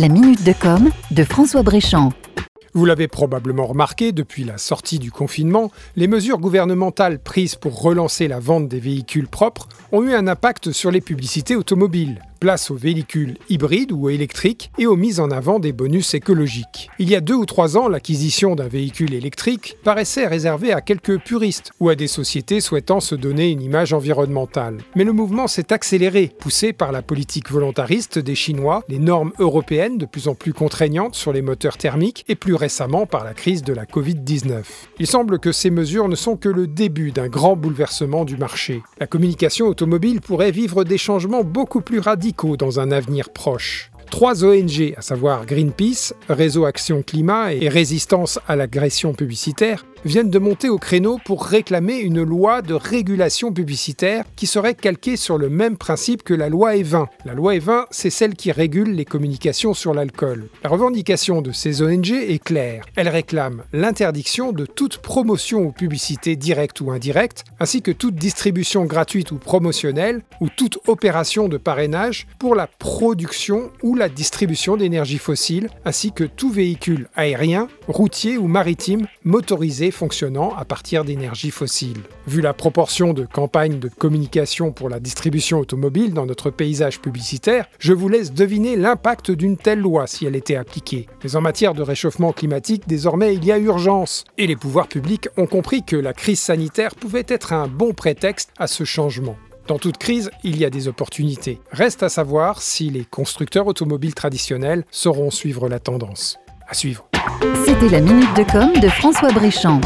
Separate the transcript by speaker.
Speaker 1: La minute de com de François Bréchamp.
Speaker 2: Vous l'avez probablement remarqué, depuis la sortie du confinement, les mesures gouvernementales prises pour relancer la vente des véhicules propres ont eu un impact sur les publicités automobiles. Place aux véhicules hybrides ou électriques et aux mises en avant des bonus écologiques. Il y a deux ou trois ans, l'acquisition d'un véhicule électrique paraissait réservée à quelques puristes ou à des sociétés souhaitant se donner une image environnementale. Mais le mouvement s'est accéléré, poussé par la politique volontariste des Chinois, les normes européennes de plus en plus contraignantes sur les moteurs thermiques et plus récemment par la crise de la Covid-19. Il semble que ces mesures ne sont que le début d'un grand bouleversement du marché. La communication automobile pourrait vivre des changements beaucoup plus radicaux dans un avenir proche. Trois ONG, à savoir Greenpeace, Réseau Action Climat et Résistance à l'agression publicitaire, viennent de monter au créneau pour réclamer une loi de régulation publicitaire qui serait calquée sur le même principe que la loi E20. La loi E20, c'est celle qui régule les communications sur l'alcool. La revendication de ces ONG est claire. Elle réclame l'interdiction de toute promotion ou publicité directe ou indirecte, ainsi que toute distribution gratuite ou promotionnelle, ou toute opération de parrainage pour la production ou la distribution d'énergie fossile, ainsi que tout véhicule aérien, routier ou maritime motorisé fonctionnant à partir d'énergie fossile. Vu la proportion de campagnes de communication pour la distribution automobile dans notre paysage publicitaire, je vous laisse deviner l'impact d'une telle loi si elle était appliquée. Mais en matière de réchauffement climatique, désormais il y a urgence. Et les pouvoirs publics ont compris que la crise sanitaire pouvait être un bon prétexte à ce changement. Dans toute crise, il y a des opportunités. Reste à savoir si les constructeurs automobiles traditionnels sauront suivre la tendance. À suivre.
Speaker 1: C'était la minute de com de François Bréchamp.